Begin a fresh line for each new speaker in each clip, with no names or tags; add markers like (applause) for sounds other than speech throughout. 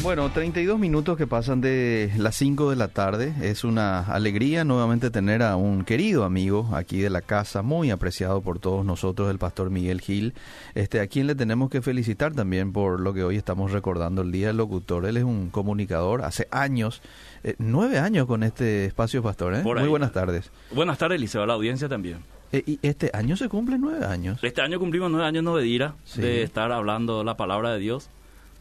Bueno, 32 minutos que pasan de las 5 de la tarde. Es una alegría nuevamente tener a un querido amigo aquí de la casa, muy apreciado por todos nosotros, el pastor Miguel Gil, este, a quien le tenemos que felicitar también por lo que hoy estamos recordando, el Día del Locutor. Él es un comunicador, hace años, eh, nueve años con este espacio, pastor. ¿eh? Muy buenas tardes.
Buenas tardes, Liceo, a la audiencia también.
Eh, y este año se cumplen nueve años.
Este año cumplimos nueve años no de de estar hablando la palabra de Dios.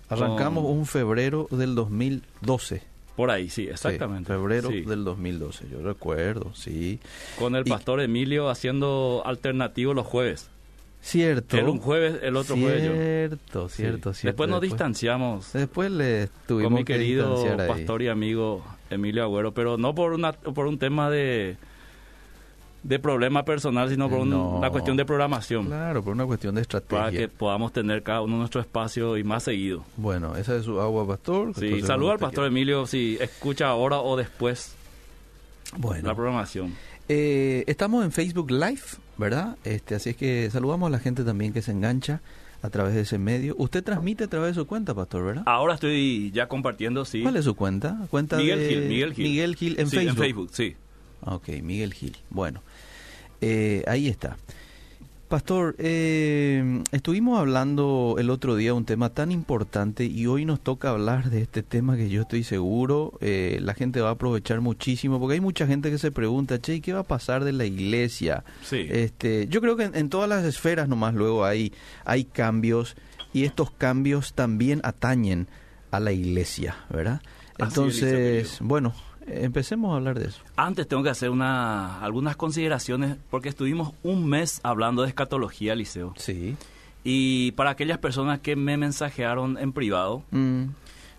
Arrancamos un febrero del 2012.
Por ahí, sí, exactamente.
febrero del 2012, yo recuerdo, sí.
Con el pastor Emilio haciendo alternativo los jueves.
Cierto.
Era un jueves, el otro jueves
yo. Cierto, cierto, cierto.
Después nos distanciamos.
Después le tuvimos
con mi querido pastor y amigo Emilio Agüero, pero no por una por un tema de de problema personal, sino por una cuestión de programación.
Claro, por una cuestión de estrategia.
Para que podamos tener cada uno nuestro espacio y más seguido.
Bueno, esa es su agua, pastor.
Sí, saluda al pastor Emilio si escucha ahora o después bueno. la programación.
Eh, estamos en Facebook Live, ¿verdad? Este, así es que saludamos a la gente también que se engancha a través de ese medio. Usted transmite a través de su cuenta, pastor, ¿verdad?
Ahora estoy ya compartiendo, sí.
¿Cuál es su cuenta? cuenta
Miguel
de...
Gil. Miguel Gil.
Miguel Gil en Facebook.
En Facebook, sí.
Ok, Miguel Gil. Bueno, eh, ahí está. Pastor, eh, estuvimos hablando el otro día un tema tan importante y hoy nos toca hablar de este tema que yo estoy seguro eh, la gente va a aprovechar muchísimo porque hay mucha gente que se pregunta, che, ¿qué va a pasar de la iglesia?
Sí.
Este, yo creo que en, todas las esferas nomás luego hay, hay cambios y estos cambios también atañen a la iglesia, ¿verdad? Entonces, bueno, Empecemos a hablar de eso.
Antes tengo que hacer una, algunas consideraciones porque estuvimos un mes hablando de escatología, Liceo.
Sí.
Y para aquellas personas que me mensajearon en privado, mm.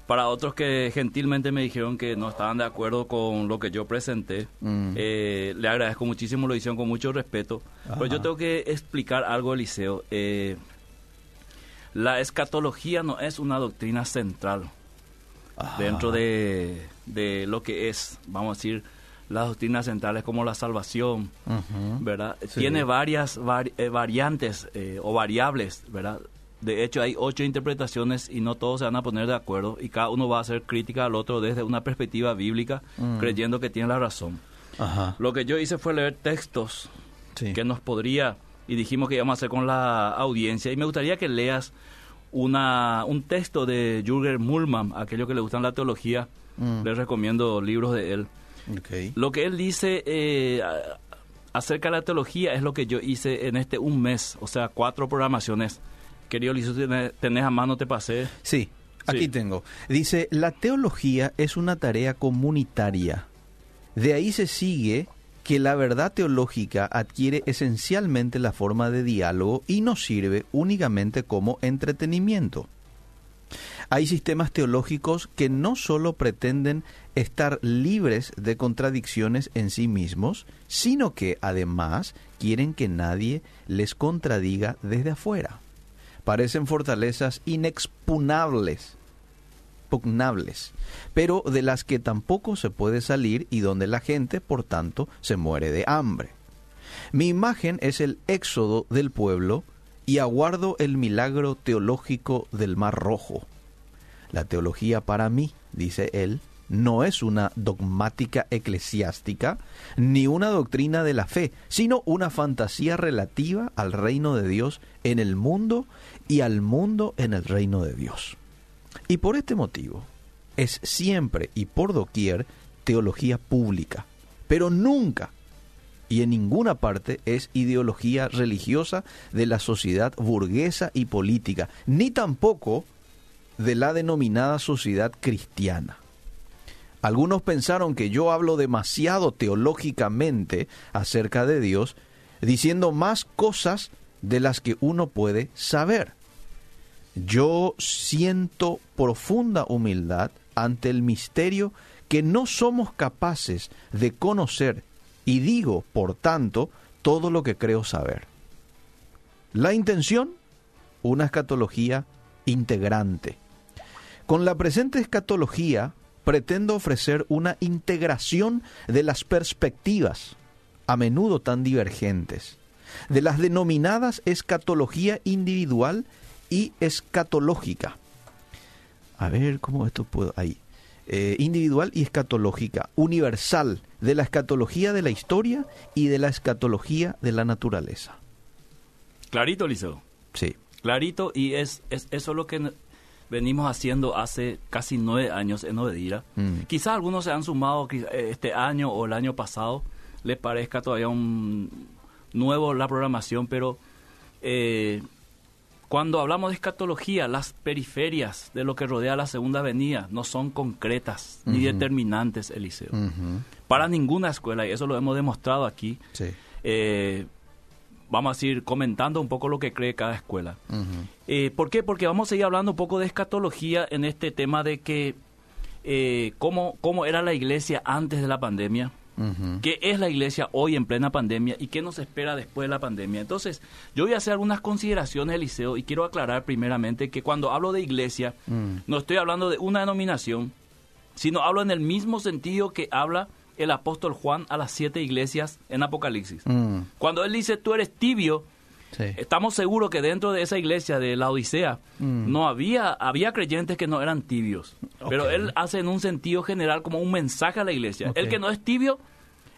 para otros que gentilmente me dijeron que no estaban de acuerdo con lo que yo presenté, mm. eh, le agradezco muchísimo, lo hicieron con mucho respeto. Pero yo tengo que explicar algo, Liceo. Eh, la escatología no es una doctrina central dentro de, de, lo que es, vamos a decir, las doctrinas centrales como la salvación, ¿verdad? Tiene varias eh, variantes eh, o variables, ¿verdad? De hecho, hay ocho interpretaciones y no todos se van a poner de acuerdo y cada uno va a hacer crítica al otro desde una perspectiva bíblica, mm. creyendo que tiene la razón. Lo que yo hice fue leer textos que nos podría, y dijimos que íbamos a hacer con la audiencia, y me gustaría que leas una, un texto de Jürgen Mullmann, aquellos que le gustan la teología, mm. les recomiendo libros de él. Lo que él dice eh, acerca de la teología es lo que yo hice en este un mes, o sea, cuatro programaciones. Querido Lizo, ¿tenés a mano? ¿Te pasé?
Sí, aquí tengo. Dice, la teología es una tarea comunitaria. De ahí se sigue que la verdad teológica adquiere esencialmente la forma de diálogo y no sirve únicamente como entretenimiento. Hay sistemas teológicos que no solo pretenden estar libres de contradicciones en sí mismos, sino que además quieren que nadie les contradiga desde afuera. Parecen fortalezas inexpunables pero de las que tampoco se puede salir y donde la gente, por tanto, se muere de hambre. Mi imagen es el éxodo del pueblo y aguardo el milagro teológico del Mar Rojo. La teología para mí, dice él, no es una dogmática eclesiástica ni una doctrina de la fe, sino una fantasía relativa al reino de Dios en el mundo y al mundo en el reino de Dios. Y por este motivo es siempre y por doquier teología pública, pero nunca y en ninguna parte es ideología religiosa de la sociedad burguesa y política, ni tampoco de la denominada sociedad cristiana. Algunos pensaron que yo hablo demasiado teológicamente acerca de Dios, diciendo más cosas de las que uno puede saber. Yo siento profunda humildad ante el misterio que no somos capaces de conocer y digo, por tanto, todo lo que creo saber. La intención, una escatología integrante. Con la presente escatología pretendo ofrecer una integración de las perspectivas, a menudo tan divergentes, de las denominadas escatología individual y escatológica. A ver, ¿cómo esto puedo? Ahí. Eh, individual y escatológica, universal, de la escatología de la historia y de la escatología de la naturaleza.
Clarito, Liceo.
Sí.
Clarito, y es, es eso lo que venimos haciendo hace casi nueve años en Obedira. Mm. Quizás algunos se han sumado eh, este año o el año pasado, les parezca todavía un nuevo la programación, pero eh, cuando hablamos de escatología, las periferias de lo que rodea la segunda avenida no son concretas ni determinantes, Eliseo. Para ninguna escuela, y eso lo hemos demostrado aquí. Eh, vamos a decir, comentando un poco lo que cree cada escuela. Eh, ¿Por qué? Porque vamos a seguir hablando un poco de escatología en este tema de que eh, cómo, cómo era la iglesia antes de la pandemia, qué es la iglesia hoy en plena pandemia y qué nos espera después de la pandemia. Entonces, yo voy a hacer algunas consideraciones, Eliseo, y quiero aclarar primeramente que cuando hablo de iglesia, mm. no estoy hablando de una denominación, sino hablo en el mismo sentido que habla el apóstol Juan a las siete iglesias en Apocalipsis. Mm. Cuando él dice, tú eres tibio, estamos seguros que dentro de esa iglesia de la Odisea mm. no había, había creyentes que no eran tibios. Pero él hace en un sentido general como un mensaje a la iglesia. El que no es tibio,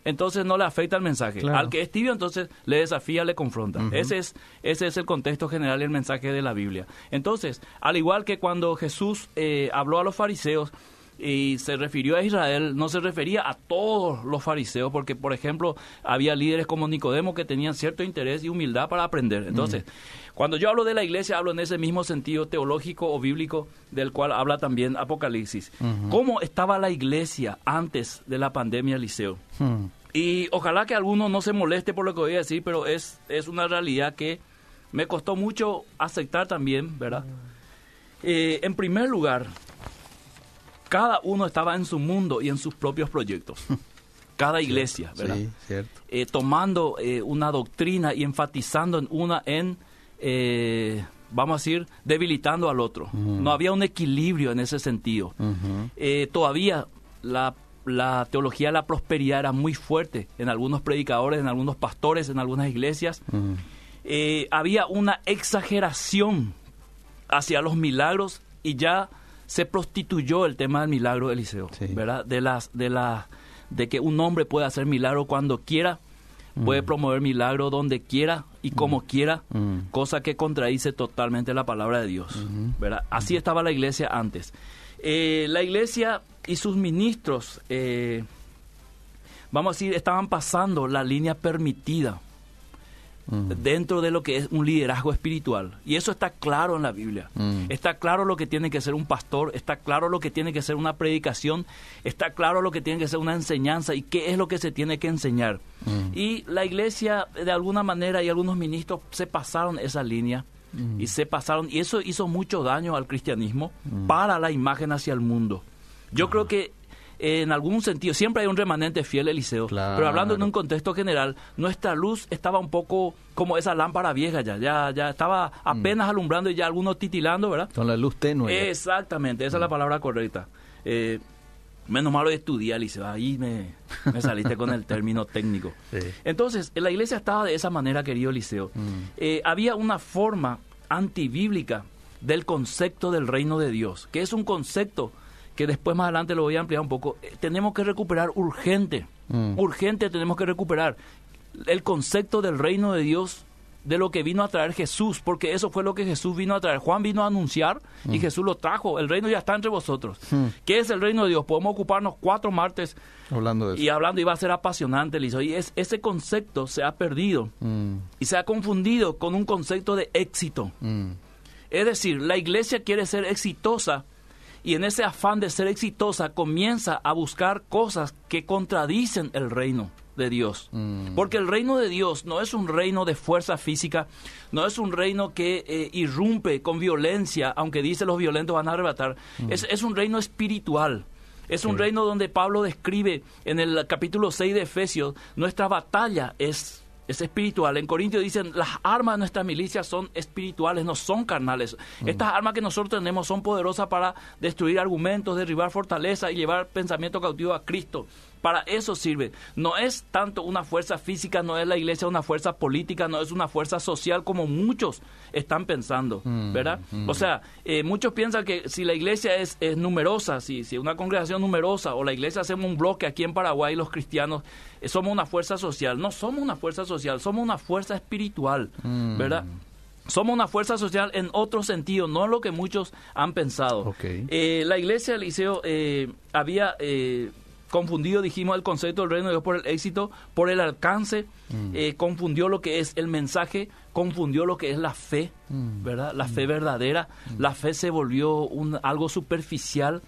entonces no le afecta el mensaje. Al que es tibio, entonces le desafía, le confronta. ese, es, ese es el contexto general y el mensaje de la Biblia. Entonces, al igual que cuando Jesús eh, habló a los fariseos, y se refirió a Israel, no se refería a todos los fariseos, porque, por ejemplo, había líderes como Nicodemo que tenían cierto interés y humildad para aprender. Entonces, cuando yo hablo de la iglesia, hablo en ese mismo sentido teológico o bíblico del cual habla también Apocalipsis. ¿Cómo estaba la iglesia antes de la pandemia, Liceo? Y ojalá que alguno no se moleste por lo que voy a decir, pero es, es una realidad que me costó mucho aceptar también, ¿verdad? Eh, en primer lugar, cada uno estaba en su mundo y en sus propios proyectos. (laughs) Cada iglesia, ¿verdad? Sí, cierto. Eh, tomando eh, una doctrina y enfatizando en una en, eh, vamos a decir, debilitando al otro. No había un equilibrio en ese sentido. todavía la, la, teología de la prosperidad era muy fuerte en algunos predicadores, en algunos pastores, en algunas iglesias. había una exageración hacia los milagros y ya se prostituyó el tema del milagro de Eliseo, ¿verdad? De las de la de que un hombre puede hacer milagro cuando quiera, puede mm. promover milagro donde quiera y como mm. quiera, mm. cosa que contradice totalmente la palabra de Dios, mm-hmm. ¿verdad? Así estaba la iglesia antes. Eh, la iglesia y sus ministros, eh, vamos a decir, estaban pasando la línea permitida dentro de lo que es un liderazgo espiritual. Y eso está claro en la Biblia. Está claro lo que tiene que ser un pastor, está claro lo que tiene que ser una predicación, está claro lo que tiene que ser una enseñanza y qué es lo que se tiene que enseñar. Y la iglesia, de alguna manera, y algunos ministros se pasaron esa línea. Y se pasaron, y eso hizo mucho daño al cristianismo para la imagen hacia el mundo. Yo creo que en algún sentido, siempre hay un remanente fiel, Eliseo, pero hablando en un contexto general, nuestra luz estaba un poco como esa lámpara vieja ya, ya, ya estaba apenas mm. alumbrando y ya algunos titilando, ¿verdad?
Con la luz tenue.
Exactamente, esa es la mm. palabra correcta. Eh, menos malo estudiar, Eliseo, ahí me, saliste con el término técnico. (laughs) Entonces, la iglesia estaba de esa manera, querido Eliseo. Mm. Eh, había una forma antibíblica del concepto del reino de Dios, que es un concepto que después más adelante lo voy a ampliar un poco, eh, tenemos que recuperar urgente, mm. urgente tenemos que recuperar el concepto del reino de Dios de lo que vino a traer Jesús, porque eso fue lo que Jesús vino a traer. Juan vino a anunciar y mm. Jesús lo trajo. El reino ya está entre vosotros. Mm. ¿Qué es el reino de Dios? Podemos ocuparnos cuatro martes
hablando de eso.
y hablando y va a ser apasionante, Lizo. Y es, ese concepto se ha perdido y se ha confundido con un concepto de éxito. Es decir, la iglesia quiere ser exitosa y en ese afán de ser exitosa comienza a buscar cosas que contradicen el reino de Dios. Mm. Porque el reino de Dios no es un reino de fuerza física, no es un reino que eh, irrumpe con violencia, aunque dice los violentos van a arrebatar, mm. es, un reino espiritual. Es un reino donde Pablo describe en el capítulo 6 de Efesios, nuestra batalla es es espiritual. En Corintios dicen, las armas de nuestra milicia son espirituales, no son carnales. Mm. Estas armas que nosotros tenemos son poderosas para destruir argumentos, derribar fortaleza y llevar pensamiento cautivo a Cristo. Para eso sirve. No es tanto una fuerza física, no es la iglesia una fuerza política, no es una fuerza social como muchos están pensando, mm, ¿verdad? Mm. O sea, eh, muchos piensan que si la iglesia es, es numerosa, si, si una congregación numerosa o la iglesia hacemos un bloque aquí en Paraguay, los cristianos, eh, somos una fuerza social. No somos una fuerza social, somos una fuerza espiritual, mm. ¿verdad? Somos una fuerza social en otro sentido, no lo que muchos han pensado. Eh, la iglesia del Liceo eh, había eh, confundido, dijimos, el concepto del reino de Dios por el éxito, por el alcance, mm. confundió lo que es el mensaje, confundió lo que es la fe, mm. ¿verdad? La fe mm. verdadera. La fe se volvió un, algo superficial.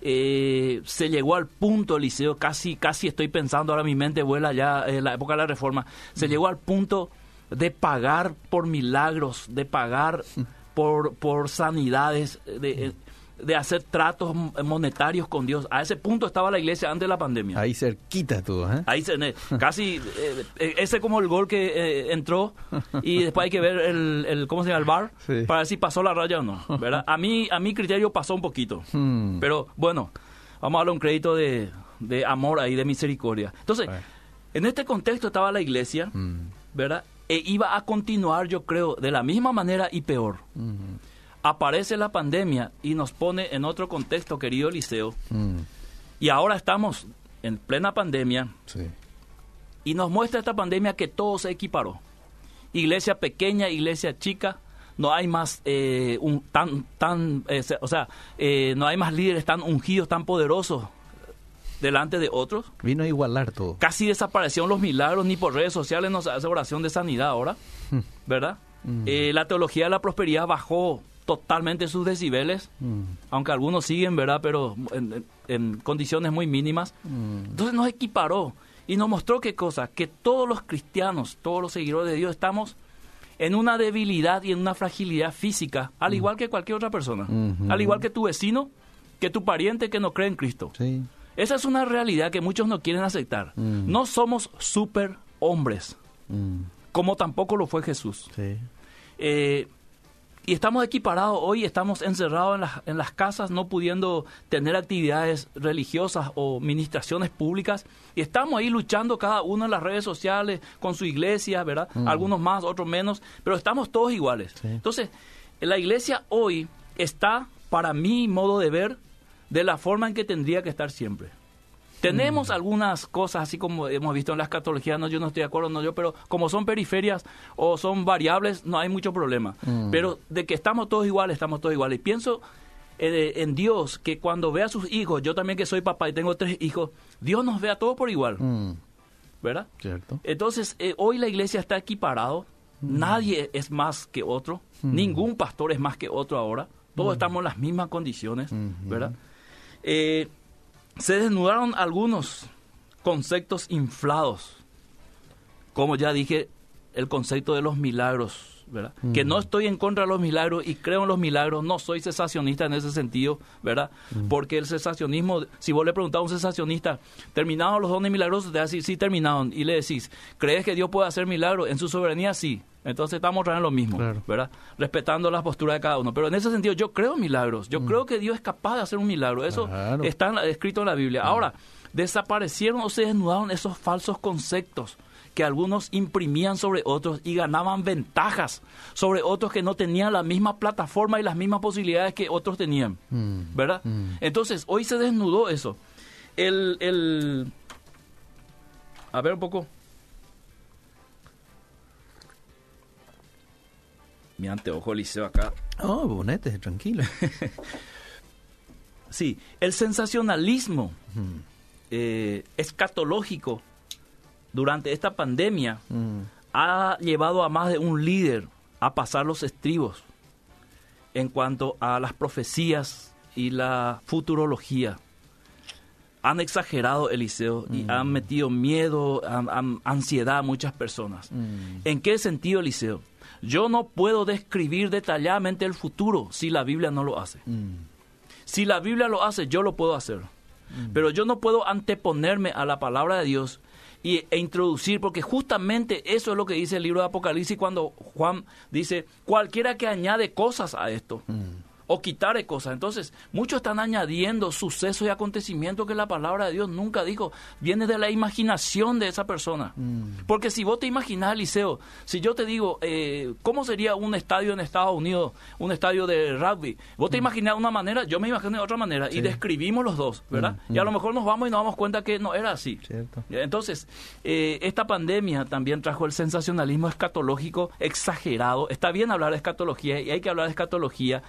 se llegó al punto, Eliseo, casi, casi estoy pensando, ahora mi mente vuela ya en la época de la reforma, se llegó al punto de pagar por milagros, de pagar (laughs) por, por sanidades, de, de hacer tratos monetarios con Dios. A ese punto estaba la iglesia antes de la pandemia.
Ahí cerquita todo, ¿eh?
Ahí (laughs) casi, eh, eh, ese como el gol que eh, entró y después hay que ver el, el ¿cómo se llama? El bar para ver si pasó la raya o no, ¿verdad? A mí, a mi criterio pasó un poquito, hmm. pero bueno, vamos a darle un crédito de, de amor ahí, de misericordia. Entonces, en este contexto estaba la iglesia, hmm. ¿verdad? e iba a continuar, yo creo, de la misma manera y peor. Aparece la pandemia y nos pone en otro contexto, querido Eliseo. Y ahora estamos en plena pandemia. Y nos muestra esta pandemia que todo se equiparó. Iglesia pequeña, iglesia chica, no hay más eh, un, tan tan eh, o sea eh, no hay más líderes tan ungidos tan poderosos delante de otros.
Vino a igualar todo.
Casi desaparecieron los milagros, ni por redes sociales nos hace oración de sanidad ahora, hmm. ¿verdad? Hmm. Eh, la teología de la prosperidad bajó totalmente sus decibeles, hmm. aunque algunos siguen, ¿verdad? Pero en, condiciones muy mínimas. Entonces nos equiparó y nos mostró qué cosa, que todos los cristianos, todos los seguidores de Dios estamos en una debilidad y en una fragilidad física, al igual que cualquier otra persona, al igual que tu vecino, que tu pariente que no cree en Cristo. Sí. Esa es una realidad que muchos no quieren aceptar. Mm. No somos super hombres, mm. como tampoco lo fue Jesús. Eh, y estamos equiparados hoy, estamos encerrados en las, en las casas, no pudiendo tener actividades religiosas o ministraciones públicas. Y estamos ahí luchando cada uno en las redes sociales, con su iglesia, ¿verdad? Mm. Algunos más, otros menos, pero estamos todos iguales. Entonces, la iglesia hoy está, para mi modo de ver, de la forma en que tendría que estar siempre. Tenemos mm. algunas cosas, así como hemos visto en las catologías, no, yo no estoy de acuerdo, no yo, pero como son periferias o son variables, no hay mucho problema. Mm. Pero de que estamos todos iguales, estamos todos iguales. Y pienso eh, en Dios, que cuando ve a sus hijos, yo también que soy papá y tengo tres hijos, Dios nos ve a todos por igual. Mm. ¿Verdad? Cierto. Entonces, eh, hoy la iglesia está equiparado, nadie es más que otro, ningún pastor es más que otro ahora, todos estamos en las mismas condiciones, ¿verdad? Eh, se desnudaron algunos conceptos inflados, como ya dije, el concepto de los milagros, ¿verdad? Que no estoy en contra de los milagros y creo en los milagros, no soy cesacionista en ese sentido, ¿verdad? Porque el cesacionismo, si vos le preguntás a un cesacionista, ¿terminaron los dones milagrosos? Te va a decir, sí, terminaron. Y le decís, ¿crees que Dios puede hacer milagros? En su soberanía, sí. Entonces estamos trayendo lo mismo, ¿verdad? Respetando las posturas de cada uno. Pero en ese sentido yo creo en milagros. Yo mm. creo que Dios es capaz de hacer un milagro. Eso está escrito en la Biblia. Ahora, desaparecieron o se desnudaron esos falsos conceptos que algunos imprimían sobre otros y ganaban ventajas sobre otros que no tenían la misma plataforma y las mismas posibilidades que otros tenían, mm. ¿verdad? Mm. Entonces, hoy se desnudó eso. El, el... A ver un poco. mi anteojo liceo acá.
Oh, bonete, tranquilo. (laughs)
sí, el sensacionalismo eh, escatológico durante esta pandemia ha llevado a más de un líder a pasar los estribos en cuanto a las profecías y la futurología. Han exagerado Eliseo y han metido miedo, ansiedad a muchas personas. ¿En qué sentido, Eliseo? Yo no puedo describir detalladamente el futuro si la Biblia no lo hace. Mm. Si la Biblia lo hace, yo lo puedo hacer. Mm. Pero yo no puedo anteponerme a la palabra de Dios y, e introducir, porque justamente eso es lo que dice el libro de Apocalipsis cuando Juan dice, cualquiera que añade cosas a esto. Mm. O quitar cosas. Entonces, muchos están añadiendo sucesos y acontecimientos que la palabra de Dios nunca dijo. Viene de la imaginación de esa persona. Mm. Porque si vos te imaginas, Eliseo, si yo te digo, eh, ¿cómo sería un estadio en Estados Unidos, un estadio de rugby? Vos te mm. imaginas de una manera, yo me imagino de otra manera, y describimos los dos, ¿verdad? Mm, y a lo mejor nos vamos y nos damos cuenta que no era así. Entonces, eh, esta pandemia también trajo el sensacionalismo escatológico exagerado. Está bien hablar de escatología y hay que hablar de escatología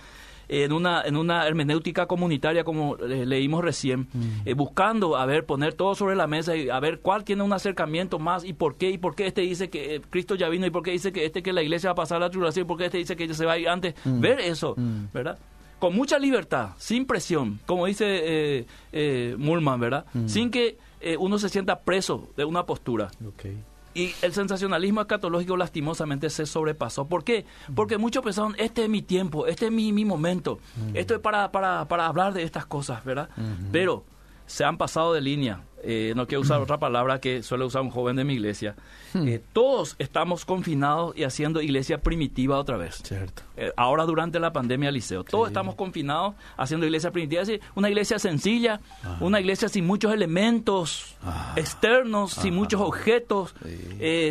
en una, en una hermenéutica comunitaria como leímos recién, mm. eh, buscando, a ver, poner todo sobre la mesa y a ver cuál tiene un acercamiento más y por qué, y por qué este dice que eh, Cristo ya vino y por qué dice que este que la iglesia va a pasar la tribulación y por qué este dice que ella se va a ir antes. Mm. Ver eso, mm. ¿verdad? Con mucha libertad, sin presión, como dice eh, eh Mullman, ¿verdad? Sin que uno se sienta preso de una postura. Okay. Y el sensacionalismo escatológico lastimosamente se sobrepasó. ¿Por qué? Porque muchos pensaron, este es mi tiempo, este es mi, mi momento, esto es para, para, para hablar de estas cosas, ¿verdad? Pero se han pasado de línea. Eh, no quiero usar (clears throat) otra palabra que suele usar un joven de mi iglesia. (clears throat) Eh, todos estamos confinados y haciendo iglesia primitiva otra vez. Cierto. Eh, ahora durante la pandemia liceo. Todos estamos confinados haciendo iglesia primitiva. una iglesia sencilla, ah. una iglesia sin muchos elementos ah. externos, sin muchos objetos,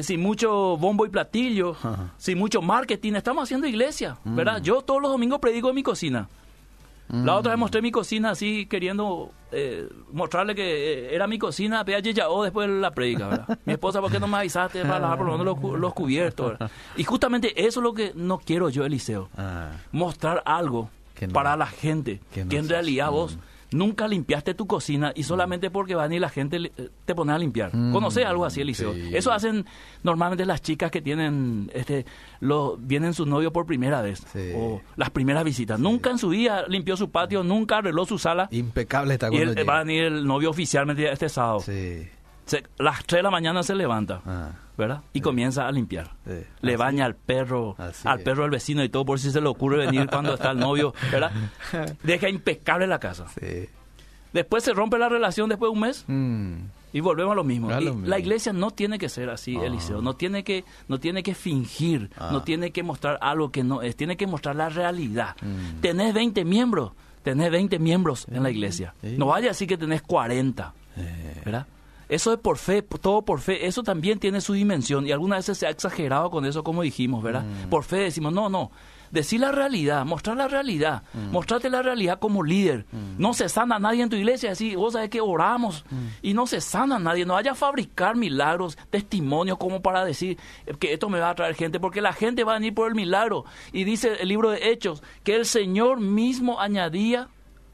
sin mucho bombo y platillo, sin mucho marketing. Estamos haciendo iglesia, ¿verdad? Mm. Yo todos los domingos predico en mi cocina. La otra vez mm. mostré mi cocina así, queriendo eh, mostrarle que eh, era mi cocina, pero ya o después de la predica, ¿verdad? (laughs) Mi esposa, ¿por qué no me avisaste para lavar por lo menos los, cubiertos? Y justamente eso es lo que no quiero yo, Eliseo. Ah. Mostrar algo para la gente, que, en realidad vos nunca limpiaste tu cocina y solamente porque van y la gente te pone a limpiar. Mm, ¿Conoces algo así, Eliseo? Eso hacen normalmente las chicas que tienen, este, lo, vienen sus novios por primera vez o las primeras visitas. Nunca en su vida limpió su patio, nunca arregló su sala.
Impecable está
cuando Y va a venir el novio oficialmente este sábado. Sí las 3 de la mañana se levanta, ah, ¿verdad? Y comienza a limpiar. le baña al perro, al perro del vecino y todo, por si se le ocurre venir cuando está el novio, ¿verdad? (laughs) Deja impecable la casa. Después se rompe la relación después de un mes. Mm. Y volvemos a lo mismo. La iglesia no tiene que ser así, ah. Eliseo. No tiene que, no tiene que fingir, no ah. tiene que mostrar algo que no es. Tiene que mostrar la realidad. Mm. Tenés 20 miembros, tenés 20 miembros en la iglesia. No vaya así que tenés 40. Eh. ¿Verdad? Eso es por fe, todo por fe, eso también tiene su dimensión y algunas veces se ha exagerado con eso, como dijimos, ¿verdad? Mm. Por fe decimos, no, no, decir la realidad, mostrar la realidad, mm. mostrarte la realidad como líder. Mm. No se sana nadie en tu iglesia, así, vos sabés que oramos y no se sana nadie, no vaya a fabricar milagros, testimonios como para decir que esto me va a traer gente, porque la gente va a venir por el milagro. Y dice el libro de Hechos que el Señor mismo añadía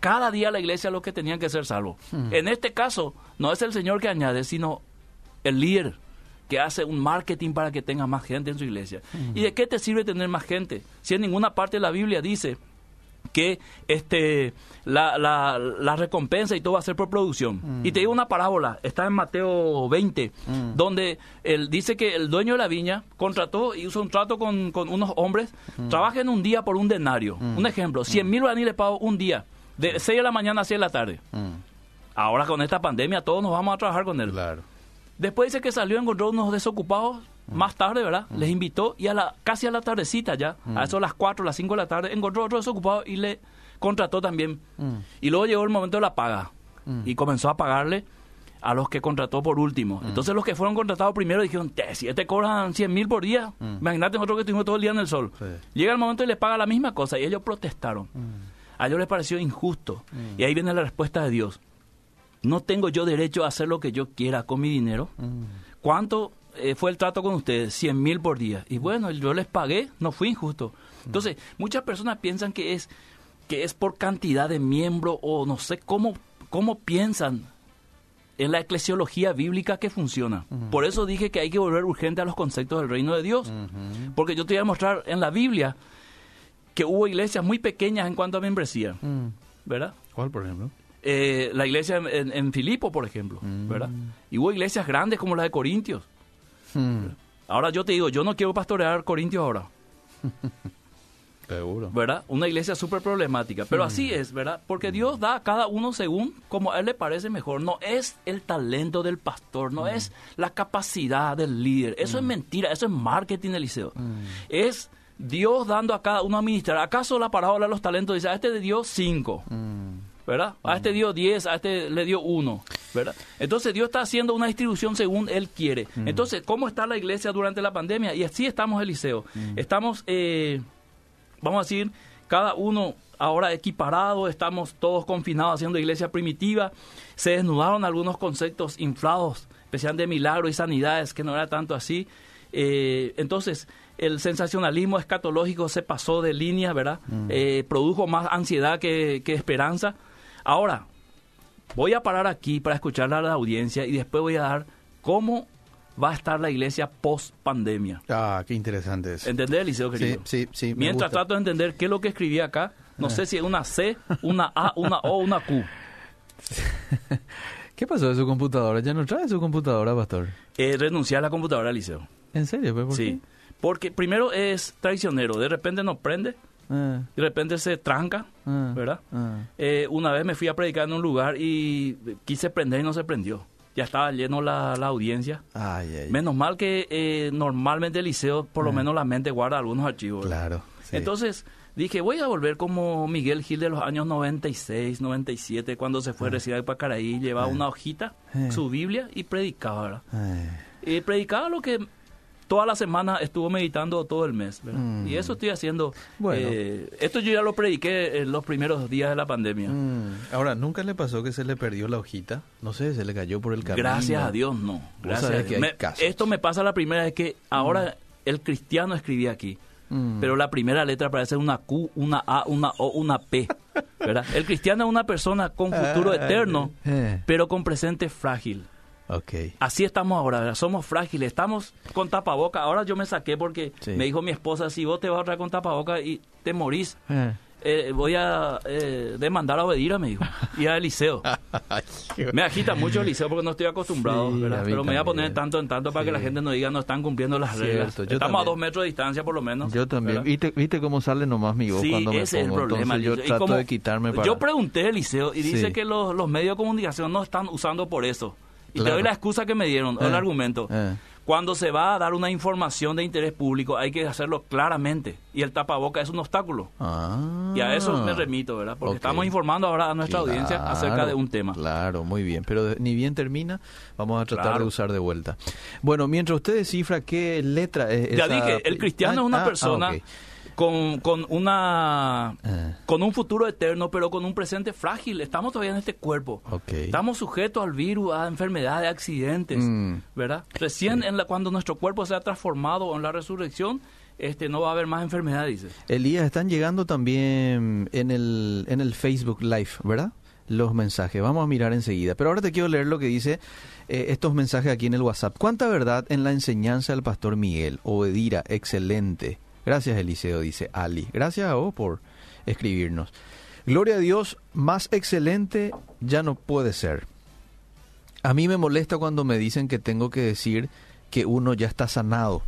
cada día la iglesia los que tenían que ser salvos. En este caso, no es el Señor que añade, sino el líder que hace un marketing para que tenga más gente en su iglesia. ¿Y de qué te sirve tener más gente? Si en ninguna parte de la Biblia dice que este la, la, recompensa y todo va a ser por producción. Y te digo una parábola, está en Mateo 20, donde él dice que el dueño de la viña contrató y hizo un trato con, unos hombres, trabajen un día por un denario. Un ejemplo, 100 mil le pago un día, de 6 de la mañana a 6 de la tarde. Ahora con esta pandemia todos nos vamos a trabajar con él. Claro. Después dice que salió, encontró unos desocupados mm. más tarde, ¿verdad? Mm. Les invitó y a la casi a la tardecita ya, a mm. eso a las 4, las 5 de la tarde, encontró otro desocupado y le contrató también. Y luego llegó el momento de la paga y comenzó a pagarle a los que contrató por último. Entonces los que fueron contratados primero dijeron, si te este cobran 100 mil por día, imagínate nosotros que estuvimos todo el día en el sol. Llega el momento y les paga la misma cosa y ellos protestaron. A ellos les pareció injusto. Y ahí viene la respuesta de Dios no tengo yo derecho a hacer lo que yo quiera con mi dinero. Mm. ¿Cuánto eh, fue el trato con ustedes? 100 mil por día. Y bueno, yo les pagué, no fui injusto. Mm. Entonces, muchas personas piensan que es, que es por cantidad de miembros o no sé cómo, cómo piensan en la eclesiología bíblica que funciona. Mm. Por eso dije que hay que volver urgente a los conceptos del reino de Dios. Mm-hmm. Porque yo te voy a mostrar en la Biblia que hubo iglesias muy pequeñas en cuanto a membresía. ¿Verdad?
¿Cuál, por ejemplo?
Eh, la iglesia en, Filipo, por ejemplo, mm. ¿verdad? Y hubo iglesias grandes como la de Corintios. Hmm. Ahora yo te digo, yo no quiero pastorear Corintios ahora. (laughs)
Seguro.
¿Verdad? Una iglesia súper problemática. Pero así es, ¿verdad? Porque Dios da a cada uno según como a él le parece mejor. No es el talento del pastor, no es la capacidad del líder. Eso es mentira, eso es marketing, Eliseo. Es Dios dando a cada uno a administrar. ¿Acaso la parábola de los talentos dice, a este le dio cinco? Mm. ¿Verdad? A este dio diez, a este le dio uno. ¿verdad? Entonces Dios está haciendo una distribución según Él quiere. Mm. Entonces, ¿cómo está la iglesia durante la pandemia? Y así estamos, Eliseo. Mm. Estamos, eh, vamos a decir, cada uno ahora equiparado, estamos todos confinados haciendo iglesia primitiva. Se desnudaron algunos conceptos inflados, especialmente de milagros y sanidades, que no era tanto así. Eh, entonces, el sensacionalismo escatológico se pasó de línea, ¿verdad? Mm. Eh, produjo más ansiedad que, esperanza. Ahora, voy a parar aquí para escuchar a la audiencia y después voy a dar cómo va a estar la iglesia post pandemia.
Ah, qué interesante eso.
¿Entendés, Eliseo, querido?
Sí, sí, sí.
Mientras trato de entender qué es lo que escribí acá, no sé si es una C, una A, una O, una Q. (laughs)
¿Qué pasó de su computadora? ¿Ya no trae su computadora, pastor?
Eh, renunciar a la computadora, Eliseo.
¿En serio? ¿Por
sí. Porque primero es traicionero, de repente no prende, ah. de repente se tranca, ah. ¿verdad? Ah. Eh, una vez me fui a predicar en un lugar y quise prender y no se prendió. Ya estaba lleno la, audiencia. Menos mal que eh, normalmente el liceo, por lo menos la mente guarda algunos archivos.
Claro.
Entonces dije, voy a volver como Miguel Gil de los años 96, 97, cuando se fue a residir a Pacaraí, llevaba una hojita, su Biblia y predicaba, ¿verdad? Y predicaba lo que toda la semana estuvo meditando todo el mes. Mm. Y eso estoy haciendo. Bueno. Eh, esto yo ya lo prediqué en los primeros días de la pandemia.
Mm. Ahora, ¿nunca le pasó que se le perdió la hojita? No sé, se le cayó por el camino.
Gracias a Dios, no. Gracias a Dios. esto me pasa la primera vez que ahora mm. el cristiano escribía aquí. Pero la primera letra parece una Q, una A, una O, una P. ¿verdad? El cristiano es una persona con (laughs) futuro eterno, eh. pero con presente frágil.
Okay.
Así estamos ahora, somos frágiles, estamos con tapaboca. Ahora yo me saqué porque me dijo mi esposa, si vos te vas a traer con tapaboca y te morís, eh. Eh, voy a eh, demandar a Obedira, me dijo, y a Eliseo. (laughs) me agita mucho Eliseo porque no estoy acostumbrado, pero me voy a poner tanto en tanto para que la gente no diga no están cumpliendo las reglas. Estamos a dos metros de distancia por lo menos.
Yo también. ¿Viste, ¿Viste, cómo sale nomás mi voz cuando me ese pongo? Es el problema. yo trato de quitarme para...
Yo pregunté a Eliseo y dice que los, los medios de comunicación no están usando por eso. Y te doy la excusa que me dieron, el eh, argumento. Eh. Cuando se va a dar una información de interés público hay que hacerlo claramente. Y el tapaboca es un obstáculo. Ah, y a eso me remito, ¿verdad? Porque estamos informando ahora a nuestra audiencia acerca de un tema.
Claro, muy bien. Pero ni bien termina, vamos a tratar de usar de vuelta. Bueno, mientras usted descifra qué letra es
Ya dije, el cristiano es una ah, ah, persona con, con, una, eh. con un futuro eterno, pero con un presente frágil. Estamos todavía en este cuerpo. Estamos sujetos al virus, a enfermedades, a accidentes, mm. ¿verdad? Recién en la, cuando nuestro cuerpo sea transformado en la resurrección, este no va a haber más enfermedad, dice.
Elías, están llegando también en el, en el Facebook Live, ¿verdad? Los mensajes. Vamos a mirar enseguida. Pero ahora te quiero leer lo que dice eh, estos mensajes aquí en el WhatsApp. ¿Cuánta verdad en la enseñanza del pastor Miguel? Obedira, excelente. Gracias, Eliseo, dice Ali. Gracias a vos por escribirnos. Gloria a Dios, más excelente ya no puede ser. A mí me molesta cuando me dicen que tengo que decir que uno ya está sanado.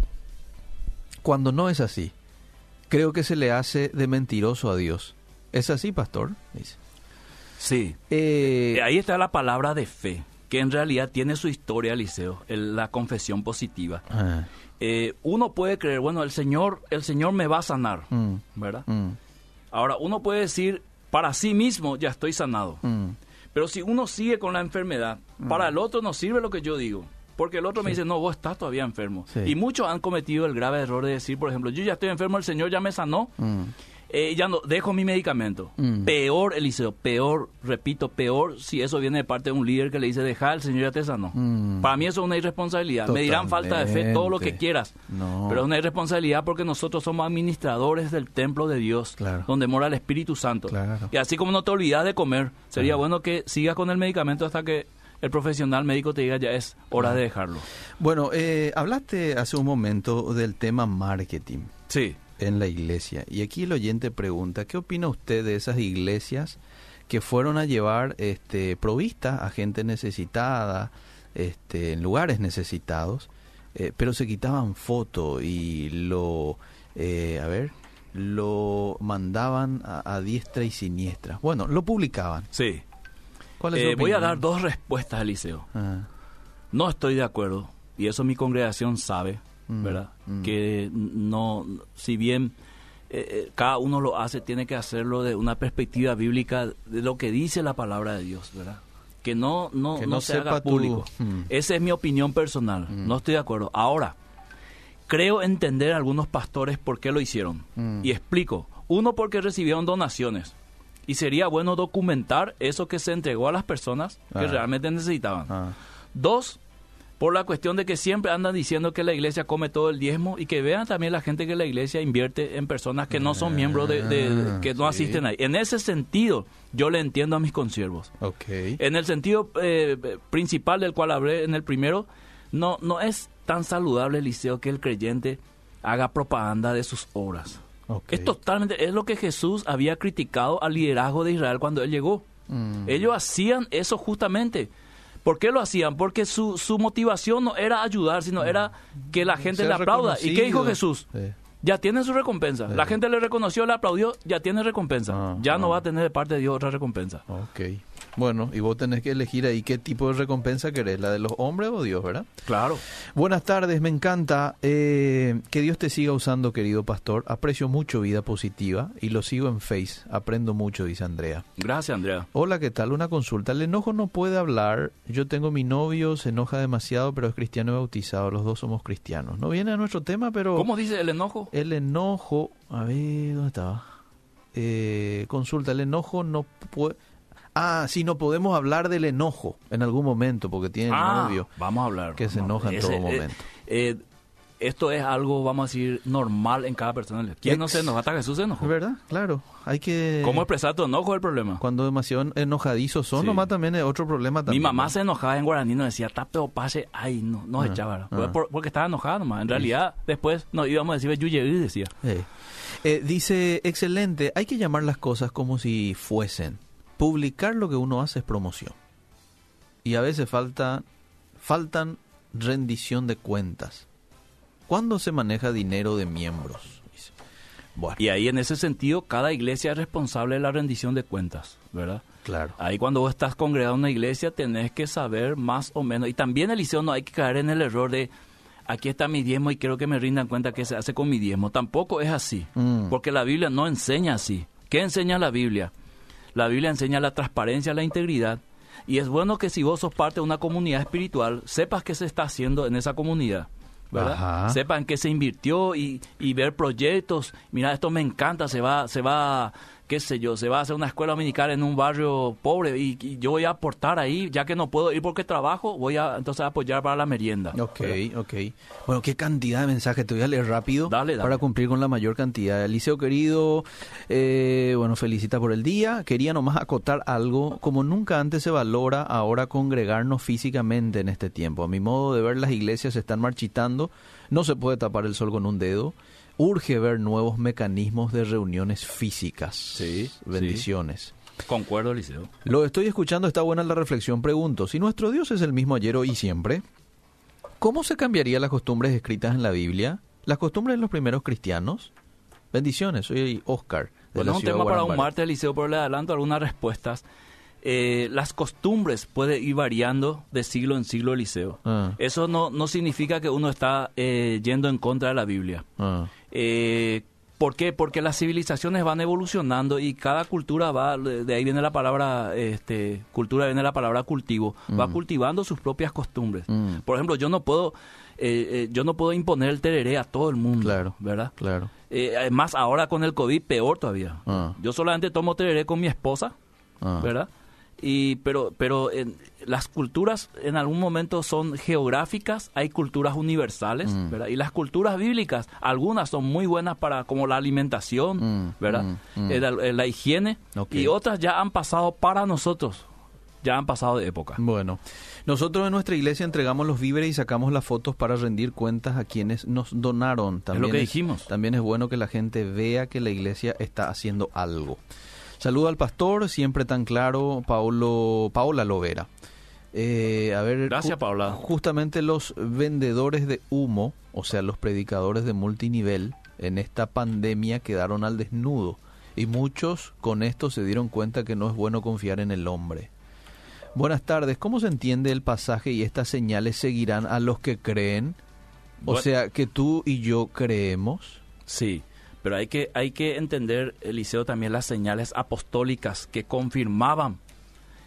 Cuando no es así. Creo que se le hace de mentiroso a Dios. ¿Es así, pastor? Dice.
Sí. Eh, Ahí está la palabra de fe, que en realidad tiene su historia, Eliseo, la confesión positiva. Ah. Eh, uno puede creer, bueno, el Señor, el Señor me va a sanar, mm. ¿verdad? Mm. Ahora, uno puede decir, para sí mismo ya estoy sanado. Mm. Pero si uno sigue con la enfermedad, para el otro no sirve lo que yo digo. Porque el otro me dice, no, vos estás todavía enfermo. Y muchos han cometido el grave error de decir, por ejemplo, yo ya estoy enfermo, el Señor ya me sanó eh, ya no, dejo mi medicamento. Mm. Peor, Eliseo, peor, repito, peor si eso viene de parte de un líder que le dice, deja, el Señor ya te sanó. Mm. Para mí eso es una irresponsabilidad. Me dirán falta de fe, todo lo que quieras. Pero es una irresponsabilidad porque nosotros somos administradores del templo de Dios, donde mora el Espíritu Santo. Y así como no te olvidas de comer, sería bueno que sigas con el medicamento hasta que el profesional médico te diga ya es hora de dejarlo.
Bueno, eh, hablaste hace un momento del tema marketing.
Sí
en la iglesia. Y aquí el oyente pregunta, ¿qué opina usted de esas iglesias que fueron a llevar este, provistas a gente necesitada, este, en lugares necesitados, eh, pero se quitaban fotos y lo, eh, a ver, lo mandaban a, diestra y siniestra. Bueno, lo publicaban.
Sí. Eh, voy a dar dos respuestas, Eliseo. Ah. No estoy de acuerdo, y eso mi congregación sabe, mm, ¿verdad? Mm. Que no, si bien eh, eh, cada uno lo hace, tiene que hacerlo de una perspectiva bíblica de lo que dice la palabra de Dios, ¿verdad? Que no, no, no, se haga público. Mm. Esa es mi opinión personal, no estoy de acuerdo. Ahora, creo entender a algunos pastores por qué lo hicieron. Y explico. Uno, porque recibieron donaciones. Y sería bueno documentar eso que se entregó a las personas que ah. realmente necesitaban. Ah. Dos, por la cuestión de que siempre andan diciendo que la iglesia come todo el diezmo y que vean también la gente que la iglesia invierte en personas que no son miembros de, ah, que no asisten ahí. En ese sentido, yo le entiendo a mis consiervos.
Okay.
En el sentido eh, principal del cual hablé en el primero, no, no es tan saludable, Eliseo, que el creyente haga propaganda de sus obras. Es totalmente, es lo que Jesús había criticado al liderazgo de Israel cuando él llegó. Mm. Ellos hacían eso justamente ¿Por qué lo hacían? Porque su, su motivación no era ayudar, sino era que la gente le aplauda. ¿Y qué dijo Jesús? Ya tiene su recompensa. La gente le reconoció, le aplaudió, ya tiene recompensa. Ah, ya no ah. va a tener de parte de Dios otra recompensa.
Ok. Bueno, y vos tenés que elegir ahí qué tipo de recompensa querés, la de los hombres o Dios, ¿verdad?
Claro.
Buenas tardes, me encanta. Eh, que Dios te siga usando, querido pastor. Aprecio mucho vida positiva y lo sigo en Face. Aprendo mucho, dice Andrea.
Gracias, Andrea.
Hola, ¿qué tal? Una consulta. El enojo no puede hablar. Yo tengo mi novio, se enoja demasiado, pero es cristiano y bautizado. Los dos somos cristianos. No viene a nuestro tema, pero...
¿Cómo dice el enojo?
El enojo... A ver, ¿dónde estaba? Eh, consulta, el enojo no puede Ah, sí, no podemos hablar del enojo en algún momento porque tiene
ah,
novio.
Vamos a hablar.
Que se enoja en todo eh, momento.
Eh, esto es algo, vamos a decir, normal en cada persona. ¿Quién no se enoja? Hasta Jesús se enojó.
¿Verdad? Claro. Hay que...
¿Cómo expresar tu enojo es el problema?
Cuando demasiado enojadizos son, nomás también es otro problema también.
Mi mamá se enojaba en guaraní, nos decía, tape o pase, ay, no, nos ah, echaba. Ah. porque estaba enojada nomás. En realidad, después nos íbamos a decir, yuye, decía.
Eh, dice, excelente, hay que llamar las cosas como si fuesen publicar lo que uno hace es promoción. Y a veces falta, faltan rendición de cuentas. ¿Cuándo se maneja dinero de miembros?
Y ahí en ese sentido, cada iglesia es responsable de la rendición de cuentas, ¿verdad?
Claro.
Ahí cuando vos estás congregado en una iglesia, tenés que saber más o menos. Y también Eliseo no hay que caer en el error de aquí está mi diezmo y quiero que me rindan cuenta qué se hace con mi diezmo. Tampoco es así, mm. porque la Biblia no enseña así. ¿Qué enseña la Biblia? La Biblia enseña la transparencia, la integridad. Y es bueno que si vos sos parte de una comunidad espiritual, sepas qué se está haciendo en esa comunidad. ¿verdad? Sepan qué se invirtió y, y ver proyectos. Mira, esto me encanta, se va, se va qué sé yo, se va a hacer una escuela dominical en un barrio pobre y, yo voy a aportar ahí, ya que no puedo ir porque trabajo, voy a entonces apoyar para la merienda.
Ok, ok. Bueno, qué cantidad de mensajes, te voy a leer rápido para cumplir con la mayor cantidad. Eliseo querido, eh, bueno, felicita por el día. Quería nomás acotar algo, como nunca antes se valora ahora congregarnos físicamente en este tiempo. A mi modo de ver, las iglesias se están marchitando, no se puede tapar el sol con un dedo urge ver nuevos mecanismos de reuniones físicas.
Sí.
Bendiciones.
Concuerdo, Liceo.
Lo estoy escuchando, está buena la reflexión. Pregunto, si nuestro Dios es el mismo ayer, hoy y siempre, ¿cómo se cambiarían las costumbres escritas en la Biblia? ¿Las costumbres de los primeros cristianos? Bendiciones, soy Oscar.
De bueno, un tema para un martes, Liceo, pero le adelanto algunas respuestas. Eh, las costumbres pueden ir variando de siglo en siglo, Liceo. Ah. Eso no, no significa que uno está eh, yendo en contra de la Biblia. Ah. Eh, ¿Por qué? Porque las civilizaciones van evolucionando y cada cultura va, de ahí viene la palabra, este, cultura viene la palabra cultivo, va mm. cultivando sus propias costumbres. Mm. Por ejemplo, yo no puedo, eh, eh, yo no puedo imponer el tereré a todo el mundo,
claro,
¿verdad?
Claro.
Eh, además, ahora con el COVID, peor todavía. Ah. Yo solamente tomo tereré con mi esposa, ah. ¿verdad? Y pero pero en, las culturas en algún momento son geográficas hay culturas universales mm. ¿verdad? y las culturas bíblicas algunas son muy buenas para como la alimentación mm, verdad mm, eh, eh, la, higiene y otras ya han pasado para nosotros ya han pasado de época.
Bueno nosotros en nuestra iglesia entregamos los víveres y sacamos las fotos para rendir cuentas a quienes nos donaron.
También es lo que dijimos.
también es bueno que la gente vea que la iglesia está haciendo algo Saludo al pastor, siempre tan claro, Paulo, Paola Lovera.
Eh, a ver, Gracias, Paola.
Justamente los vendedores de humo, o sea, los predicadores de multinivel, en esta pandemia quedaron al desnudo. Y muchos con esto se dieron cuenta que no es bueno confiar en el hombre. Buenas tardes, ¿cómo se entiende el pasaje y estas señales seguirán a los que creen? O sea, que tú y yo creemos.
Sí, pero hay que, hay que entender, Eliseo, también las señales apostólicas que confirmaban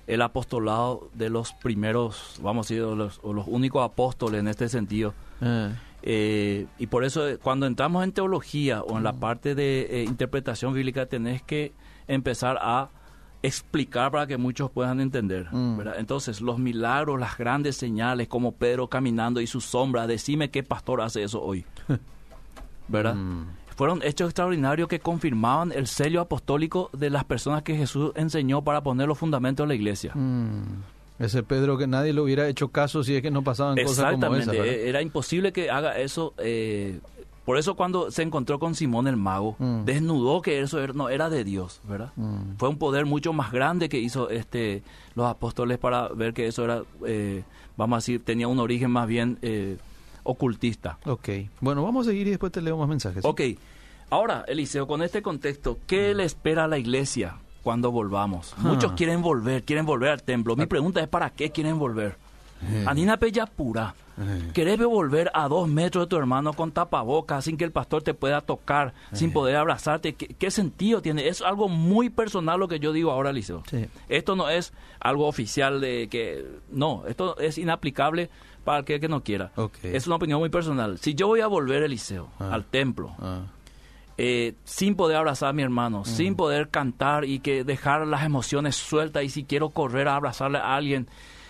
el apostolado de los primeros, vamos a decir, los, los únicos apóstoles en este sentido. Ah. Eh, y por eso eh, cuando entramos en teología o en la mm. parte de eh, interpretación bíblica tenés que empezar a explicar para que muchos puedan entender. Mm. Entonces, los milagros, las grandes señales, como Pedro caminando y su sombra, decime qué pastor hace eso hoy. (laughs) ¿Verdad? Mm. Fueron hechos extraordinarios que confirmaban el sello apostólico de las personas que Jesús enseñó para poner los fundamentos de la iglesia.
Ese Pedro que nadie le hubiera hecho caso si es que no pasaban cosas como esas.
Exactamente, era imposible que haga eso. Eh, por eso cuando se encontró con Simón el mago, mm. desnudó que eso no era de Dios, ¿verdad? Mm. Fue un poder mucho más grande que hizo este los apóstoles para ver que eso era, eh, vamos a decir, tenía un origen más bien eh, ocultista.
Ok, bueno, vamos a seguir y después te leo más mensajes.
Ok, ahora, Eliseo, con este contexto, ¿qué mm. le espera a la iglesia? cuando volvamos. Ah. Muchos quieren volver, quieren volver al templo. Mi ah. pregunta es, ¿para qué quieren volver? Eh. Anina Pella pura. Eh. ¿Querés volver a dos metros de tu hermano con tapabocas, sin que el pastor te pueda tocar, sin eh. poder abrazarte? ¿Qué, sentido tiene? Es algo muy personal lo que yo digo ahora, Liceo. Esto no es algo oficial de que... No, esto es inaplicable para aquel que no quiera. Es una opinión muy personal. Si yo voy a volver, Eliseo, ah. al templo, eh, sin poder abrazar a mi hermano, sin poder cantar y que dejar las emociones sueltas y si quiero correr a abrazarle a alguien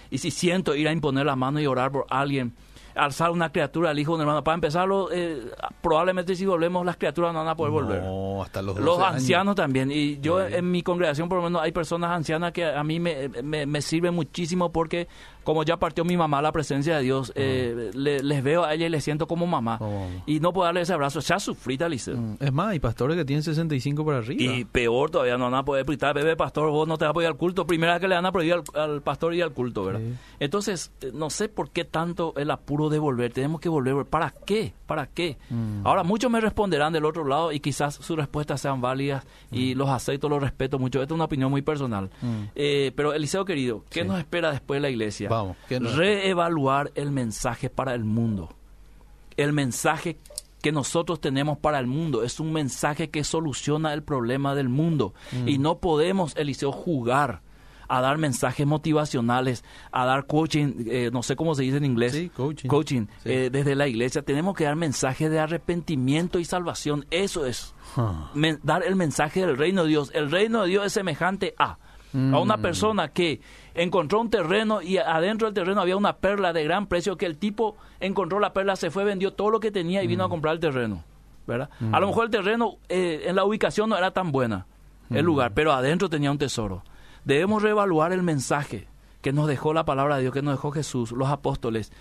y si siento ir a imponer la mano y orar por alguien alzar una criatura al hijo de un hermano. Para empezarlo, eh, probablemente si volvemos las criaturas no van a poder volver.
hasta los,
los ancianos también. Y yo en mi congregación por lo menos hay personas ancianas que a mí me, me, me sirven muchísimo porque como ya partió mi mamá la presencia de Dios, eh, les veo a ella y les siento como mamá. Oh. Y no puedo darle ese abrazo. Ya sufrí, Alice.
Mm. Es más, hay pastores que tienen 65 para arriba.
Y peor todavía, no van a poder gritar, bebé pastor, vos no te vas a apoyar al culto. Primera vez que le van a prohibir al, pastor y al culto, ¿verdad? Entonces, eh, no sé por qué tanto el apuro de volver. Tenemos que volver. ¿Para qué? ¿Para qué? Mm. Ahora, muchos me responderán del otro lado y quizás sus respuestas sean válidas y mm. los acepto, los respeto mucho. Esta es una opinión muy personal. Eh, pero, Eliseo querido, ¿qué nos espera después de la iglesia?
Vamos.
Reevaluar el mensaje para el mundo. El mensaje que nosotros tenemos para el mundo es un mensaje que soluciona el problema del mundo. Mm. Y no podemos, Eliseo, jugar a dar mensajes motivacionales, a dar coaching, eh, no sé cómo se dice en inglés, coaching, eh, desde la iglesia. Tenemos que dar mensajes de arrepentimiento y salvación. Eso es dar el mensaje del reino de Dios. El reino de Dios es semejante a a una mm. persona que encontró un terreno y adentro del terreno había una perla de gran precio que el tipo encontró la perla, se fue, vendió todo lo que tenía y vino a mm. comprar el terreno. ¿verdad? A lo mm. mejor el terreno eh, en la ubicación no era tan buena, el lugar, pero adentro tenía un tesoro. Debemos reevaluar el mensaje que nos dejó la palabra de Dios, que nos dejó Jesús, los apóstoles,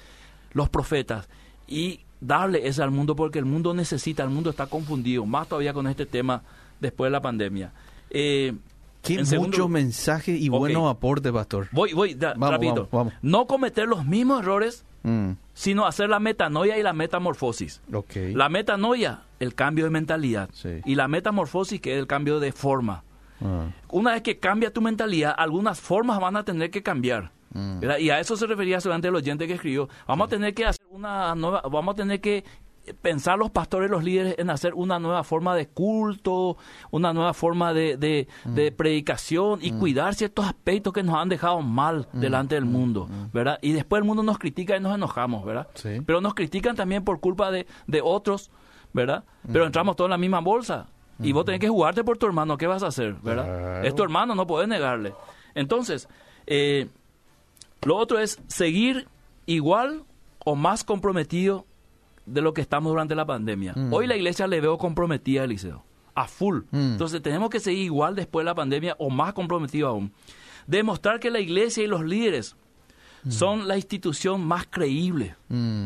los profetas, y darle eso al mundo porque el mundo necesita, el mundo está confundido, más todavía con este tema después de la pandemia.
Eh, Qué muchos mensajes y buenos aportes, pastor.
Voy, voy, rápido. No cometer los mismos errores, mm. sino hacer la metanoia y la metamorfosis.
Okay.
La metanoia, el cambio de mentalidad. Y la metamorfosis, que es el cambio de forma. Ah. Una vez que cambia tu mentalidad, algunas formas van a tener que cambiar. Mm. Y a eso se refería solamente el oyente que escribió. Vamos a tener que hacer una nueva, vamos a tener que pensar los pastores, los líderes en hacer una nueva forma de culto, una nueva forma de, de, mm. predicación y mm. cuidar ciertos aspectos que nos han dejado mal mm. delante del mundo, ¿verdad? Y después el mundo nos critica y nos enojamos, ¿verdad? Pero nos critican también por culpa de, de otros, ¿verdad? Pero entramos todos en la misma bolsa. Y vos tenés que jugarte por tu hermano, ¿qué vas a hacer? ¿Verdad? Es tu hermano, no puedes negarle. Entonces, eh, lo otro es seguir igual o más comprometido de lo que estamos durante la pandemia. Mm. Hoy la iglesia le veo comprometida, Eliseo, a full. Mm. Entonces tenemos que seguir igual después de la pandemia o más comprometido aún. Demostrar que la iglesia y los líderes mm. son la institución más creíble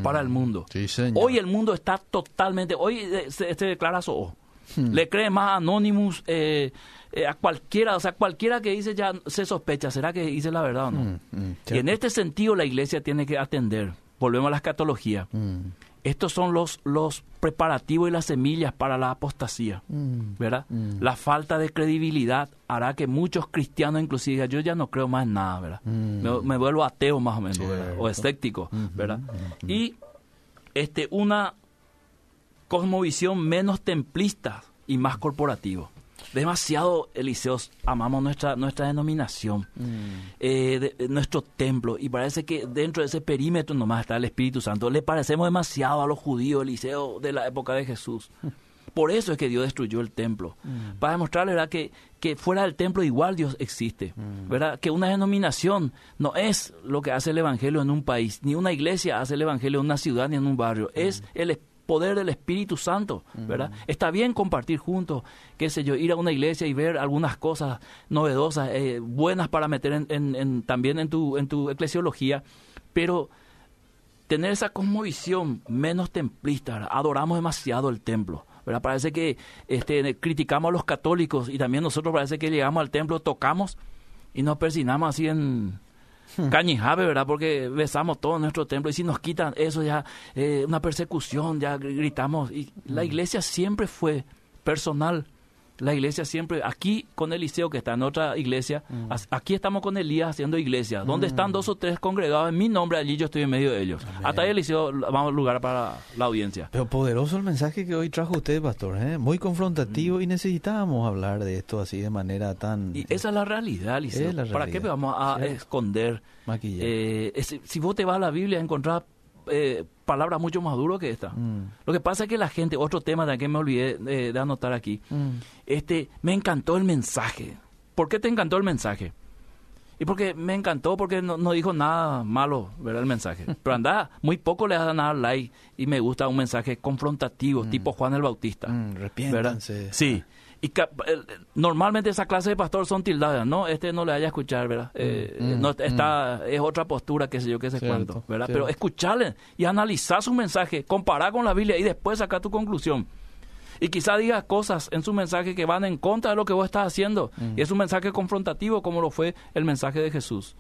para el mundo. hoy el mundo está totalmente, hoy eh, se, declara so. Le cree más Anonymous eh, eh, a cualquiera, o sea, cualquiera que dice ya se sospecha, ¿será que dice la verdad o no? y en este sentido la iglesia tiene que atender, volvemos a la escatología, estos son los, los preparativos y las semillas para la apostasía, mm, ¿verdad? Mm. La falta de credibilidad hará que muchos cristianos inclusive yo ya no creo más en nada, ¿verdad? Mm. Me, vuelvo ateo más o menos, O escéptico, ¿verdad? Y este, una cosmovisión menos templista y más corporativo. Demasiado, Eliseos, amamos nuestra, nuestra denominación, mm. eh, nuestro templo, y parece que dentro de ese perímetro nomás está el Espíritu Santo. Le parecemos demasiado a los judíos, Eliseo, de la época de Jesús. (laughs) Por eso es que Dios destruyó el templo. Mm. Para demostrarle ¿verdad? Que, que fuera del templo igual Dios existe. Mm. ¿verdad? Que una denominación no es lo que hace el Evangelio en un país, ni una iglesia hace el Evangelio en una ciudad ni en un barrio. Es el poder del Espíritu Santo, ¿verdad? Está bien compartir juntos, qué sé yo, ir a una iglesia y ver algunas cosas novedosas, eh, buenas para meter en, también en tu, en tu eclesiología, pero tener esa cosmovisión menos templista, adoramos demasiado el templo. ¿verdad? Parece que este, criticamos a los católicos y también nosotros parece que llegamos al templo, tocamos y nos persinamos así en. Cañijabe, ¿verdad? Porque besamos todo nuestro templo y si nos quitan eso ya, eh, una persecución, ya gritamos. Y la hmm. iglesia siempre fue personal, la iglesia siempre, aquí con Eliseo que está en otra iglesia, mm. aquí estamos con Elías haciendo iglesia. Donde están mm. dos o tres congregados en mi nombre, allí yo estoy en medio de ellos. Hasta ahí Eliseo vamos a lugar para la audiencia.
Pero poderoso el mensaje que hoy trajo usted, pastor, ¿eh? muy confrontativo mm. y necesitábamos hablar de esto así de manera tan...
Y esa es la realidad, Eliseo. ¿Para qué vamos a esconder? Eh, si vos te vas a la Biblia a encontrar eh, palabras mucho más duras que esta. Mm. Lo que pasa es que la gente, otro tema de que me olvidé de, anotar aquí, mm. este, me encantó el mensaje. ¿Por qué te encantó el mensaje? Y porque me encantó porque no, dijo nada malo, ¿verdad? El mensaje. (laughs) Pero anda, muy poco le dan nada like y me gusta un mensaje confrontativo, mm. tipo Juan el Bautista.
¿verdad?
Sí. Y normalmente esa clase de pastor son tildadas, ¿no? Este no le vaya a escuchar, ¿verdad? Mm, eh, mm, no, está, mm. Es otra postura, qué sé yo, qué sé cuánto, ¿verdad? Pero escucharle y analizar su mensaje, comparar con la Biblia y después sacar tu conclusión. Y quizá diga cosas en su mensaje que van en contra de lo que vos estás haciendo. Y es un mensaje confrontativo como lo fue el mensaje de Jesús.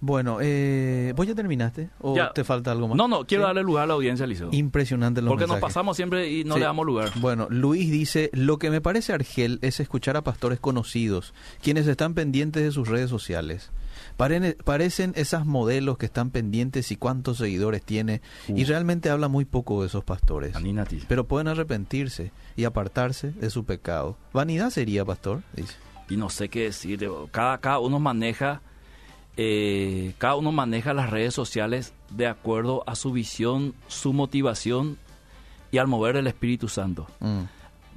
Bueno, eh, ¿vos ya terminaste? ¿O te falta algo más?
No, no, quiero darle lugar a la audiencia, Liceo.
Impresionante
Porque nos pasamos siempre y no le damos lugar.
Bueno, Luis dice, lo que me parece Argel es escuchar a pastores conocidos, quienes están pendientes de sus redes sociales. parecen esas modelos que están pendientes y cuántos seguidores tiene, y realmente habla muy poco de esos pastores. Pero pueden arrepentirse y apartarse de su pecado. Vanidad sería, pastor, dice.
Y no sé qué decir, cada, cada uno maneja eh, cada uno maneja las redes sociales de acuerdo a su visión, su motivación y al mover el Espíritu Santo. Mm.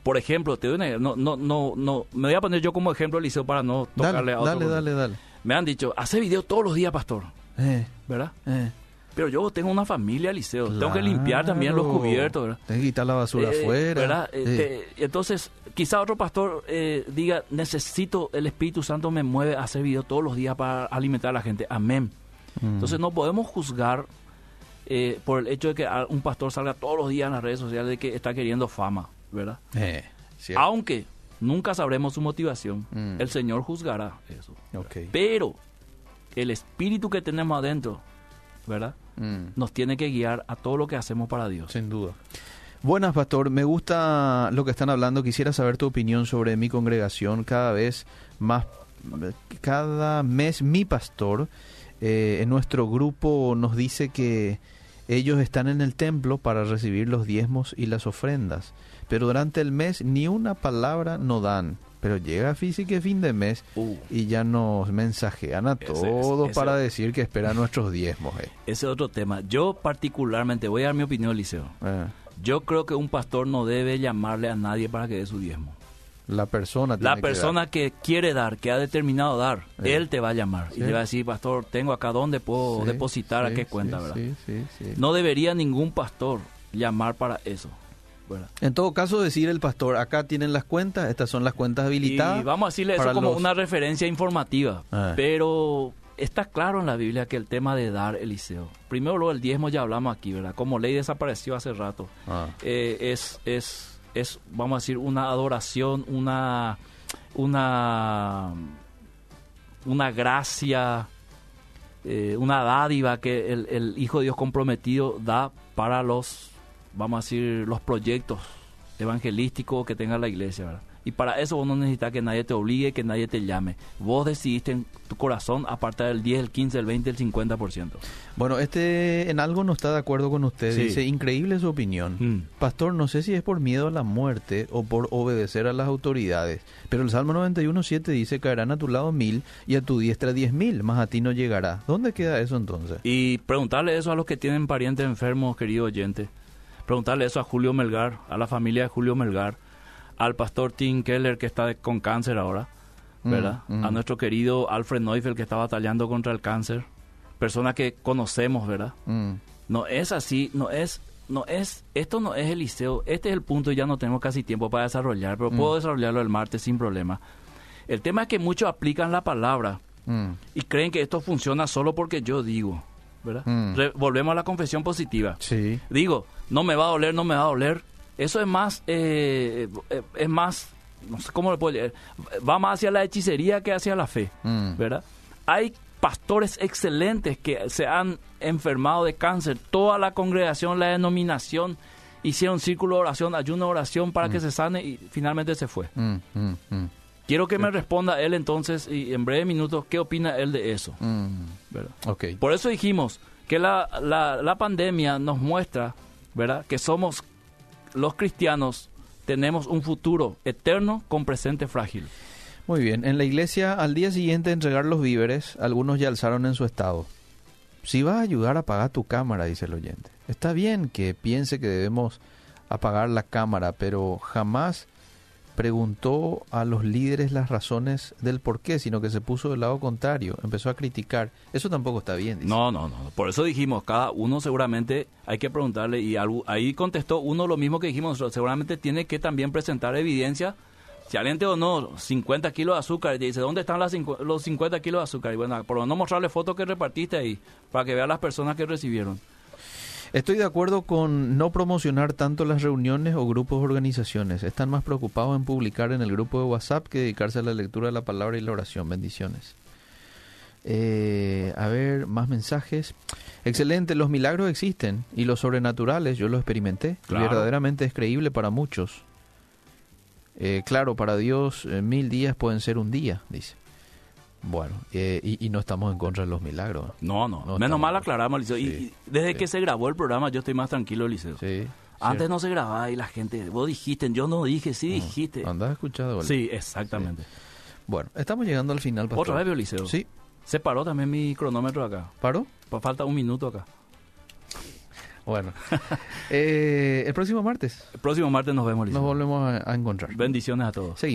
Por ejemplo, te no, no, no, no, me voy a poner yo como ejemplo, Eliseo, para no tocarle
a otro. Dale, dale, dale.
Me han dicho, hace video todos los días, pastor. Eh, ¿Verdad? Eh. Pero yo tengo una familia, Liceo. tengo que limpiar también los cubiertos, ¿verdad?
Tengo que quitar la basura eh, afuera.
¿verdad? Este, entonces, quizá otro pastor eh, diga, necesito, el Espíritu Santo me mueve a hacer video todos los días para alimentar a la gente. Amén. Mm. Entonces, no podemos juzgar eh, por el hecho de que un pastor salga todos los días en las redes sociales de que está queriendo fama, ¿verdad? Aunque nunca sabremos su motivación, mm. el Señor juzgará eso. Pero el espíritu que tenemos adentro, ¿verdad? Mm. Nos tiene que guiar a todo lo que hacemos para Dios.
Sin duda. Buenas, pastor. Me gusta lo que están hablando. Quisiera saber tu opinión sobre mi congregación. Cada vez más, cada mes mi pastor eh, en nuestro grupo nos dice que ellos están en el templo para recibir los diezmos y las ofrendas, pero durante el mes ni una palabra no dan pero llega física fin de mes uh. y ya nos mensajean a todos para decir que esperan (laughs) nuestros diezmos. Eh.
Ese es otro tema. Yo particularmente, voy a dar mi opinión, Liceo. Eh. Yo creo que un pastor no debe llamarle a nadie para que dé su diezmo.
La persona
La persona que, quiere dar, que ha determinado dar, eh. él te va a llamar y te va a decir, pastor, tengo acá dónde puedo depositar, a qué cuenta, ¿verdad? No debería ningún pastor llamar para eso.
En todo caso, decir el pastor, acá tienen las cuentas, estas son las cuentas habilitadas.
Y vamos a decirle eso como una referencia informativa, ah. pero está claro en la Biblia que el tema de dar, Eliseo, primero luego el diezmo ya hablamos aquí, ¿verdad? Como ley desapareció hace rato, ah. eh, es, es, es, vamos a decir, una adoración, una, una, una gracia, eh, una dádiva que el, el Hijo de Dios comprometido da para los vamos a decir, los proyectos evangelísticos que tenga la iglesia, ¿verdad? Y para eso vos no necesitas que nadie te obligue, que nadie te llame. Vos decidiste en tu corazón apartar el 10, el 15, el 20, el 50%.
Bueno, este en algo no está de acuerdo con usted. Dice, increíble su opinión. Mm. Pastor, no sé si es por miedo a la muerte o por obedecer a las autoridades. Pero el Salmo 91.7 dice, caerán a tu lado mil y a tu diestra diez mil, más a ti no llegará. ¿Dónde queda eso entonces?
Y preguntarle eso a los que tienen parientes enfermos, querido oyente. Preguntarle eso a Julio Melgar, a la familia de Julio Melgar al pastor Tim Keller que está con cáncer ahora, mm, ¿verdad? Mm. A nuestro querido Alfred Neufeld que está batallando contra el cáncer, persona que conocemos, ¿verdad? Mm. No es así, no es, no es, esto no es el liceo, este es el punto y ya no tenemos casi tiempo para desarrollar, pero puedo desarrollarlo el martes sin problema. El tema es que muchos aplican la palabra y creen que esto funciona solo porque yo digo, ¿verdad? volvemos a la confesión positiva.
Sí.
Digo, no me va a doler, no me va a doler, eso es más, eh, eh, es más, no sé cómo le puedo decir, va más hacia la hechicería que hacia la fe, mm. ¿verdad? Hay pastores excelentes que se han enfermado de cáncer, toda la congregación, la denominación, hicieron círculo de oración, ayuno de oración para que mm. se sane y finalmente se fue. Mm, Quiero que me responda él entonces, y en breve minutos, qué opina él de eso. Okay. Por eso dijimos que la, la, la pandemia nos muestra, ¿verdad?, que somos los cristianos tenemos un futuro eterno con presente frágil.
Muy bien, en la iglesia al día siguiente de entregar los víveres, algunos ya alzaron en su estado. Si vas a ayudar a apagar tu cámara, dice el oyente. Está bien que piense que debemos apagar la cámara, pero jamás preguntó a los líderes las razones del por qué, sino que se puso del lado contrario, empezó a criticar. Eso tampoco está bien.
No, no, no. Por eso dijimos, cada uno seguramente hay que preguntarle y ahí contestó uno lo mismo que dijimos seguramente tiene que también presentar evidencia. Si alguien te no 50 kilos de azúcar y dice, ¿dónde están los 50 kilos de azúcar? Y bueno, por lo menos mostrarle fotos que repartiste ahí, para que vean las personas que recibieron.
Estoy de acuerdo con no promocionar tanto las reuniones o grupos o organizaciones. Están más preocupados en publicar en el grupo de WhatsApp que dedicarse a la lectura de la palabra y la oración. Bendiciones. Eh, a ver, más mensajes. Excelente, los milagros existen y los sobrenaturales, yo lo experimenté. Verdaderamente es creíble para muchos. Eh, claro, para Dios eh, mil días pueden ser un día, dice. Bueno, eh, y, no estamos en contra de los milagros.
No, no. Menos mal aclaramos, Liceo. y desde que se grabó el programa yo estoy más tranquilo, Liceo. Sí. Antes no se grababa y la gente, vos dijiste, yo no dije, sí dijiste.
Andás escuchado.
Sí, exactamente.
Bueno, estamos llegando al final,
pastor. ¿Otra vez, Liceo?
Sí.
Se paró también mi cronómetro acá.
¿Paró?
Falta un minuto acá.
Bueno, (laughs) eh, el próximo martes.
El próximo martes nos vemos,
Liceo. Nos volvemos a, a encontrar.
Bendiciones a todos.
Seguimos.